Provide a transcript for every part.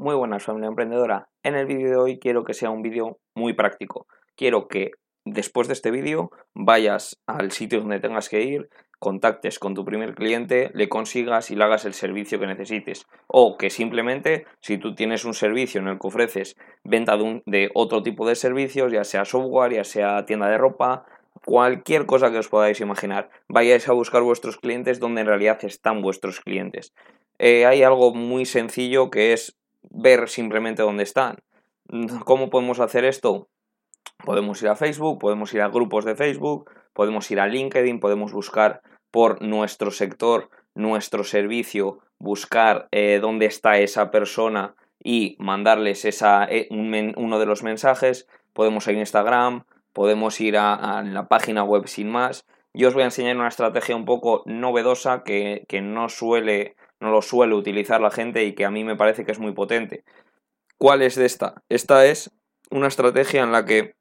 Muy buenas familia emprendedora. En el vídeo de hoy quiero que sea un vídeo muy práctico. Quiero que después de este vídeo vayas al sitio donde tengas que ir, contactes con tu primer cliente, le consigas y le hagas el servicio que necesites. O que simplemente, si tú tienes un servicio en el que ofreces venta de, otro tipo de servicios, ya sea software, ya sea tienda de ropa, cualquier cosa que os podáis imaginar, vayáis a buscar vuestros clientes donde en realidad están vuestros clientes. Eh, hay algo muy sencillo que es ver simplemente dónde están. ¿Cómo podemos hacer esto? Podemos ir a Facebook, podemos ir a grupos de Facebook, podemos ir a LinkedIn, podemos buscar por nuestro sector, nuestro servicio, buscar eh, dónde está esa persona y mandarles esa, eh, uno de los mensajes. Podemos ir a Instagram, podemos ir a, la página web sin más. Yo os voy a enseñar una estrategia un poco novedosa que, que no suele no lo suele utilizar la gente y que a mí me parece que es muy potente. ¿Cuál es esta? Esta es una estrategia en la que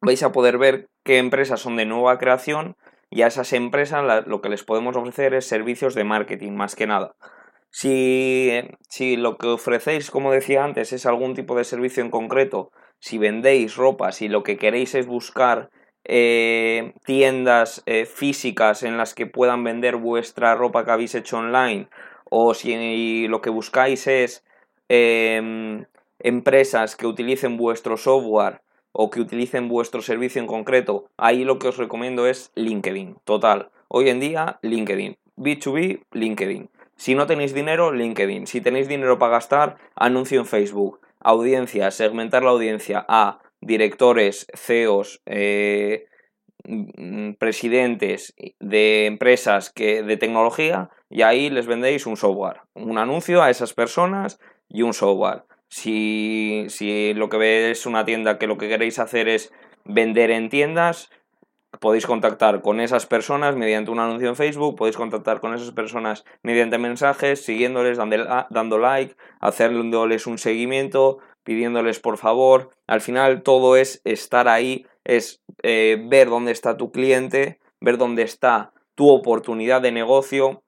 vais a poder ver qué empresas son de nueva creación y a esas empresas lo que les podemos ofrecer es servicios de marketing, más que nada. Si, si, lo que ofrecéis, como decía antes, es algún tipo de servicio en concreto, si vendéis ropa, si lo que queréis es buscar eh, tiendas eh, físicas en las que puedan vender vuestra ropa que habéis hecho online o si lo que buscáis es em, empresas que utilicen vuestro software o que utilicen vuestro servicio en concreto, ahí lo que os recomiendo es LinkedIn. Total, hoy en día LinkedIn. B2B, LinkedIn. Si no tenéis dinero, LinkedIn. Si tenéis dinero para gastar, anuncio en Facebook. Audiencia, segmentar la audiencia a directores, CEOs, eh, presidentes de empresas que, de tecnología y ahí les vendéis un software, un anuncio a esas personas y un software. Si, si lo que veis es una tienda que lo que queréis hacer es vender en tiendas, podéis contactar con esas personas mediante un anuncio en Facebook, podéis contactar con esas personas mediante mensajes, siguiéndoles, dando like, haciéndoles un seguimiento, pidiéndoles por favor. Al final todo es estar ahí es eh, ver dónde está tu cliente, ver dónde está tu oportunidad de negocio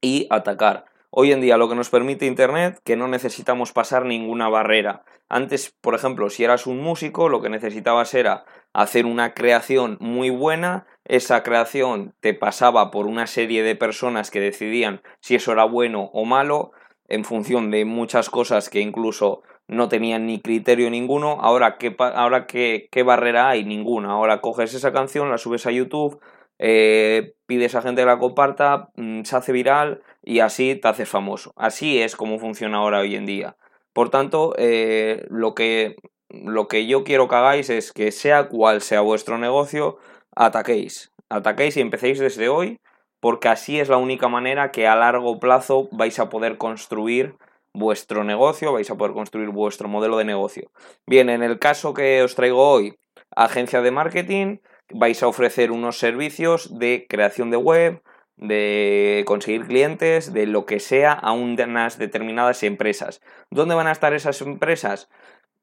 y atacar. Hoy en día lo que nos permite Internet, que no necesitamos pasar ninguna barrera. Antes, por ejemplo, si eras un músico, lo que necesitabas era hacer una creación muy buena, esa creación te pasaba por una serie de personas que decidían si eso era bueno o malo, en función de muchas cosas que incluso no tenían ni criterio ninguno. Ahora, ¿qué, ahora qué, barrera hay? Ninguna. Ahora coges esa canción, la subes a YouTube, eh, pides a gente que la comparta, mm, se hace viral y así te haces famoso. Así es como funciona ahora hoy en día. Por tanto, eh, lo, que, lo que yo quiero que hagáis es que sea cual sea vuestro negocio, ataquéis. Ataquéis y empecéis desde hoy, porque así es la única manera que a largo plazo vais a poder construir vuestro negocio, vais a poder construir vuestro modelo de negocio. Bien, en el caso que os traigo hoy, agencia de marketing, vais a ofrecer unos servicios de creación de web, de conseguir clientes, de lo que sea a unas determinadas empresas. ¿Dónde van a estar esas empresas?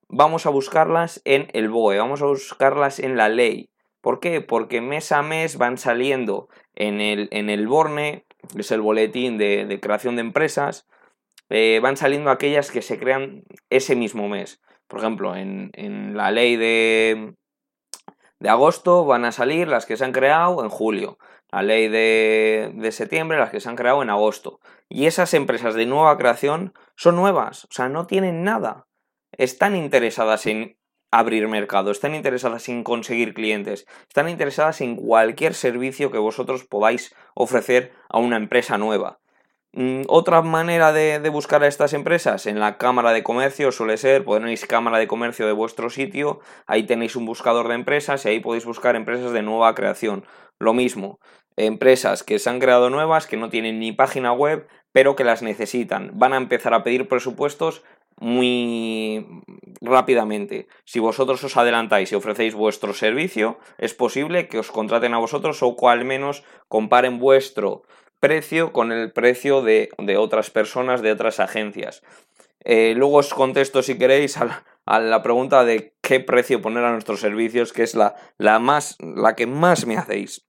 Vamos a buscarlas en el BOE, vamos a buscarlas en la ley. ¿Por qué? Porque mes a mes van saliendo en el, en el BORNE, que es el boletín de, de creación de empresas, eh, van saliendo aquellas que se crean ese mismo mes. Por ejemplo, en, la ley de, de agosto van a salir las que se han creado en julio. La ley de, de, septiembre, las que se han creado en agosto. Y esas empresas de nueva creación son nuevas, o sea, no tienen nada. Están interesadas en abrir mercado, están interesadas en conseguir clientes, están interesadas en cualquier servicio que vosotros podáis ofrecer a una empresa nueva. Mm, otra manera de, buscar a estas empresas en la cámara de comercio suele ser, ponéis cámara de comercio de vuestro sitio, ahí tenéis un buscador de empresas y ahí podéis buscar empresas de nueva creación. Lo mismo, empresas que se han creado nuevas, que no tienen ni página web, pero que las necesitan. Van a empezar a pedir presupuestos muy rápidamente. Si vosotros os adelantáis y ofrecéis vuestro servicio, es posible que os contraten a vosotros o al menos comparen vuestro precio con el precio de, otras personas, de otras agencias. Eh, luego os contesto, si queréis, a la, pregunta de qué precio poner a nuestros servicios, que es la, la, más, la que más me hacéis.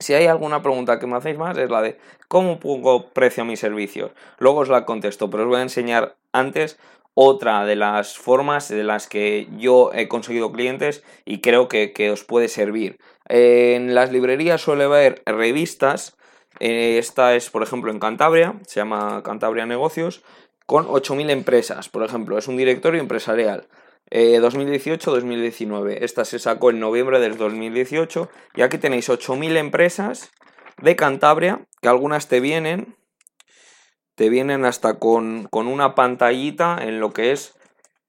Si hay alguna pregunta que me hacéis más es la de cómo pongo precio a mis servicios. Luego os la contesto, pero os voy a enseñar antes otra de las formas de las que yo he conseguido clientes y creo que, os puede servir. En las librerías suele haber revistas. Eh, esta es, por ejemplo, en Cantabria, se llama Cantabria Negocios, con 8.000 empresas, por ejemplo, es un directorio empresarial. 2018-2019. Eh, esta se sacó en noviembre del 2018 y aquí tenéis 8.000 empresas de Cantabria, que algunas te vienen, te vienen hasta con, una pantallita en lo que es,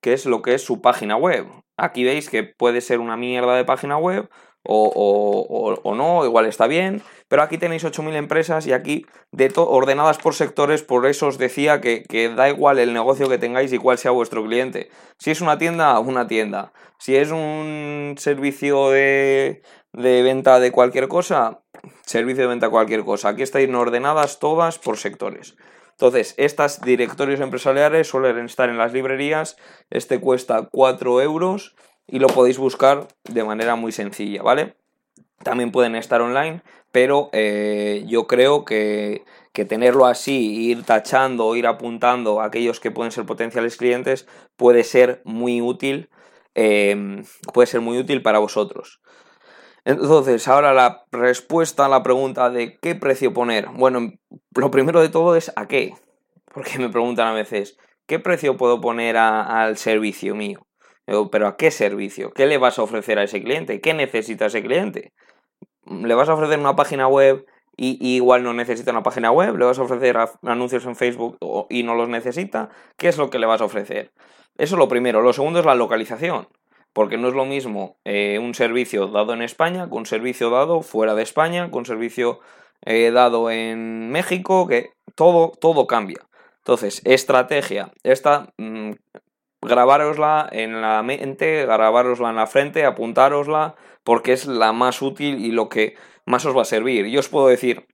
que es lo que es su página web. Aquí veis que puede ser una mierda de página web o, no, igual está bien, pero aquí tenéis 8.000 empresas y aquí de ordenadas por sectores, por eso os decía que, da igual el negocio que tengáis y cuál sea vuestro cliente. Si es una tienda, una tienda. Si es un servicio de, de venta de cualquier cosa, servicio de venta de cualquier cosa. Aquí estáis ordenadas todas por sectores. Entonces, estas directorios empresariales suelen estar en las librerías. Este cuesta 4 euros y lo podéis buscar de manera muy sencilla, ¿vale? También pueden estar online, pero eh, yo creo que, tenerlo así, ir tachando, ir apuntando a aquellos que pueden ser potenciales clientes, puede ser muy útil, em, puede ser muy útil para vosotros. Entonces, ahora la respuesta a la pregunta de qué precio poner. Bueno, lo primero de todo es a qué. Porque me preguntan a veces, ¿qué precio puedo poner al servicio mío? Pero ¿a qué servicio? ¿Qué le vas a ofrecer a ese cliente? ¿Qué necesita ese cliente? ¿Le vas a ofrecer una página web y, igual no necesita una página web? ¿Le vas a ofrecer anuncios en Facebook y no los necesita? ¿Qué es lo que le vas a ofrecer? Eso es lo primero. Lo segundo es la localización. Porque no es lo mismo eh, un servicio dado en España con un servicio dado fuera de España, con un servicio eh, dado en México, que todo, todo cambia. Entonces, estrategia. Esta mm, grabárosla en la mente, grabárosla en la frente, apuntárosla, porque es la más útil y lo que más os va a servir. Yo os puedo decir,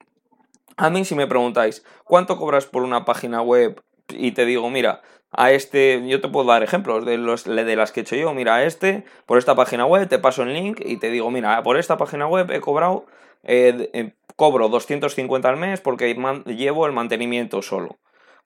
a mí si me preguntáis, ¿cuánto cobras por una página web? Y te digo, mira, a este, yo te puedo dar ejemplos de, los, de las que he hecho yo, mira, a este, por esta página web, te paso el link y te digo, mira, por esta página web he cobrado, eh, eh, cobro 250 al mes porque llevo el mantenimiento solo.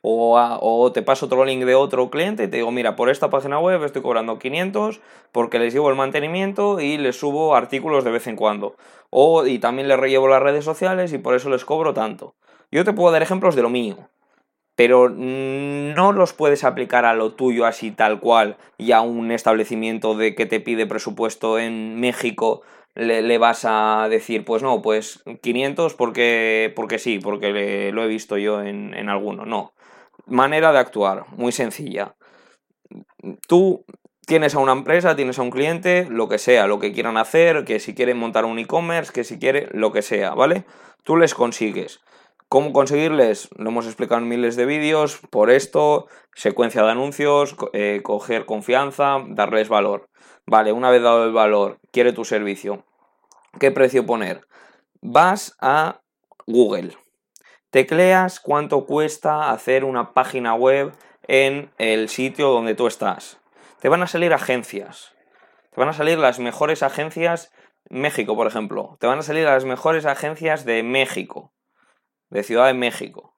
O, te paso otro link de otro cliente y te digo, mira, por esta página web estoy cobrando 500 porque les llevo el mantenimiento y les subo artículos de vez en cuando. O y también les rellevo las redes sociales y por eso les cobro tanto. Yo te puedo dar ejemplos de lo mío, pero no los puedes aplicar a lo tuyo así tal cual y a un establecimiento de que te pide presupuesto en México le, vas a decir, pues no, pues 500 porque, porque sí, porque lo he visto yo en, en alguno. No, Manera de actuar, muy sencilla. Tú tienes a una empresa, tienes a un cliente, lo que sea, lo que quieran hacer, que si quieren montar un e-commerce, que si quiere, lo que sea, ¿vale? Tú les consigues. ¿Cómo conseguirles? Lo hemos explicado en miles de vídeos, por esto, secuencia de anuncios, eh, coger confianza, darles valor. Vale, una vez dado el valor, quiere tu servicio. ¿Qué precio poner? Vas a Google, Tecleas cuánto cuesta hacer una página web en el sitio donde tú estás. Te van a salir agencias. Te van a salir las mejores agencias México, por ejemplo. Te van a salir las mejores agencias de México, de Ciudad de México.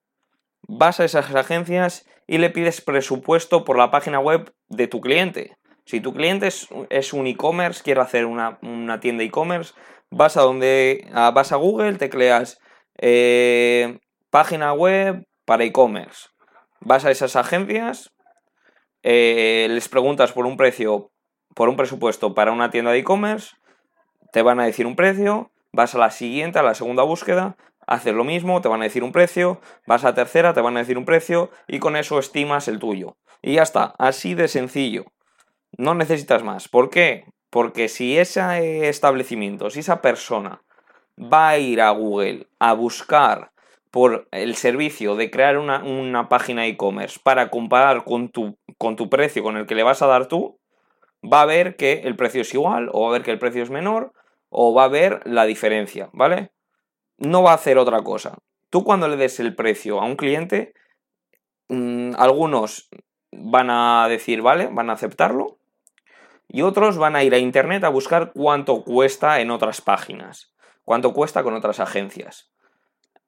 Vas a esas agencias y le pides presupuesto por la página web de tu cliente. Si tu cliente es, un e-commerce, quiere hacer una, tienda e-commerce, vas a donde vas a Google, tecleas eh, página web para e-commerce. Vas a esas agencias, eh, les preguntas por un precio, por un presupuesto para una tienda de e-commerce, te van a decir un precio, vas a la siguiente, a la segunda búsqueda, haces lo mismo, te van a decir un precio, vas a tercera, te van a decir un precio y con eso estimas el tuyo. Y ya está, así de sencillo. No necesitas más. ¿Por qué? Porque si ese establecimiento, si esa persona va a ir a Google a buscar por el servicio de crear una, página e-commerce para comparar con tu, con tu precio con el que le vas a dar tú, va a ver que el precio es igual, o va a ver que el precio es menor, o va a ver la diferencia, ¿vale? No va a hacer otra cosa. Tú cuando le des el precio a un cliente, mm, algunos van a decir, vale, van a aceptarlo, y otros van a ir a internet a buscar cuánto cuesta en otras páginas cuánto cuesta con otras agencias.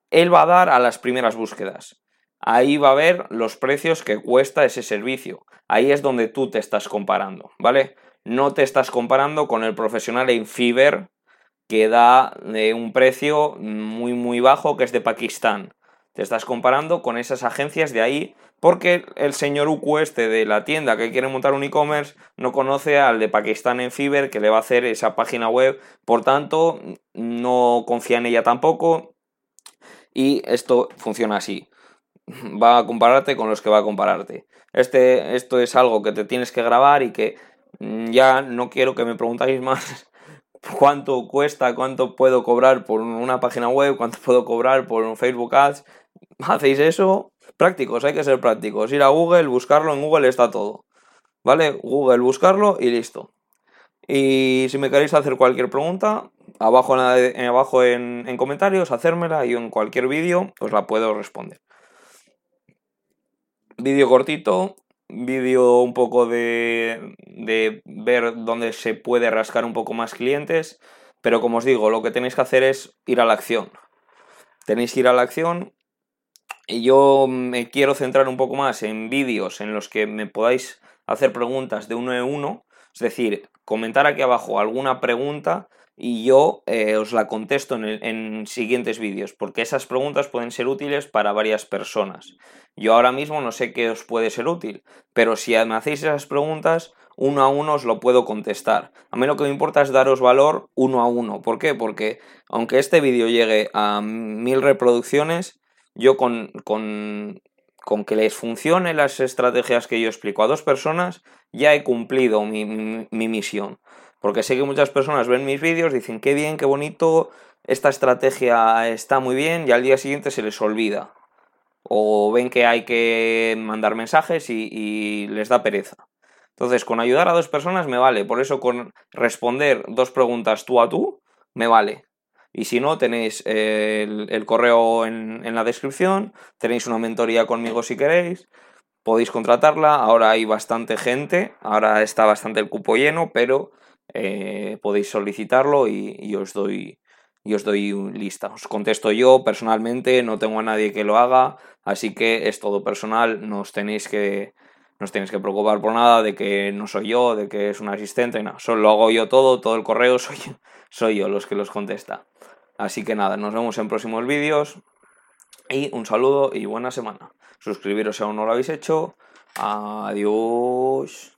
Él va a dar a las primeras búsquedas. Ahí va a ver los precios que cuesta ese servicio. Ahí es donde tú te estás comparando, ¿vale? No te estás comparando con el profesional en Fiverr que da de un precio muy muy bajo que es de Pakistán. Te estás comparando con esas agencias de ahí porque el señor Uku este de la tienda que quiere montar un e-commerce no conoce al de Pakistán en Fiverr que le va a hacer esa página web, por tanto no confía en ella tampoco y esto funciona así. Va a compararte con los que va a compararte. Este, esto es algo que te tienes que grabar y que mm, ya no quiero que me preguntáis más cuánto cuesta, cuánto puedo cobrar por una página web, cuánto puedo cobrar por Facebook Ads. Hacéis eso, prácticos, hay que ser prácticos. Ir a Google, buscarlo, en Google está todo. ¿Vale? Google, buscarlo y listo. Y si me queréis hacer cualquier pregunta, abajo, en, abajo en, en comentarios, hacérmela y en cualquier vídeo os la puedo responder. Vídeo cortito, vídeo un poco de, de ver dónde se puede rascar un poco más clientes, pero como os digo, lo que tenéis que hacer es ir a la acción. Tenéis que ir a la acción y yo me quiero centrar un poco más en vídeos en los que me podáis hacer preguntas de uno en uno, es decir, comentar aquí abajo alguna pregunta y yo eh, os la contesto en, en siguientes vídeos, porque esas preguntas pueden ser útiles para varias personas. Yo ahora mismo no sé qué os puede ser útil, pero si me hacéis esas preguntas, uno a uno os lo puedo contestar. A mí lo que me importa es daros valor uno a uno. ¿Por qué? Porque aunque este vídeo llegue a mil reproducciones, yo con, con, que les funcione las estrategias que yo explico a dos personas, ya he cumplido mi misión. Porque sé que muchas personas ven mis vídeos, dicen qué bien, qué bonito, esta estrategia está muy bien y al día siguiente se les olvida o ven que hay que mandar mensajes y, les da pereza. Entonces, con ayudar a dos personas me vale. Por eso, con responder dos preguntas tú a tú, me vale. Y si no, tenéis el, correo en, en, la descripción, tenéis una mentoría conmigo si queréis, podéis contratarla. Ahora hay bastante gente, ahora está bastante el cupo lleno, pero eh, podéis solicitarlo y, os doy, y os doy lista. Os contesto yo personalmente, no tengo a nadie que lo haga, así que es todo personal, no os tenéis que, no os tenéis que preocupar por nada de que no soy yo, de que es un asistente, no, solo lo hago yo todo, todo el correo soy soy yo los que los contesta. Así que nada, nos vemos en próximos vídeos y un saludo y buena semana. Suscribiros si aún no lo habéis hecho. Adiós.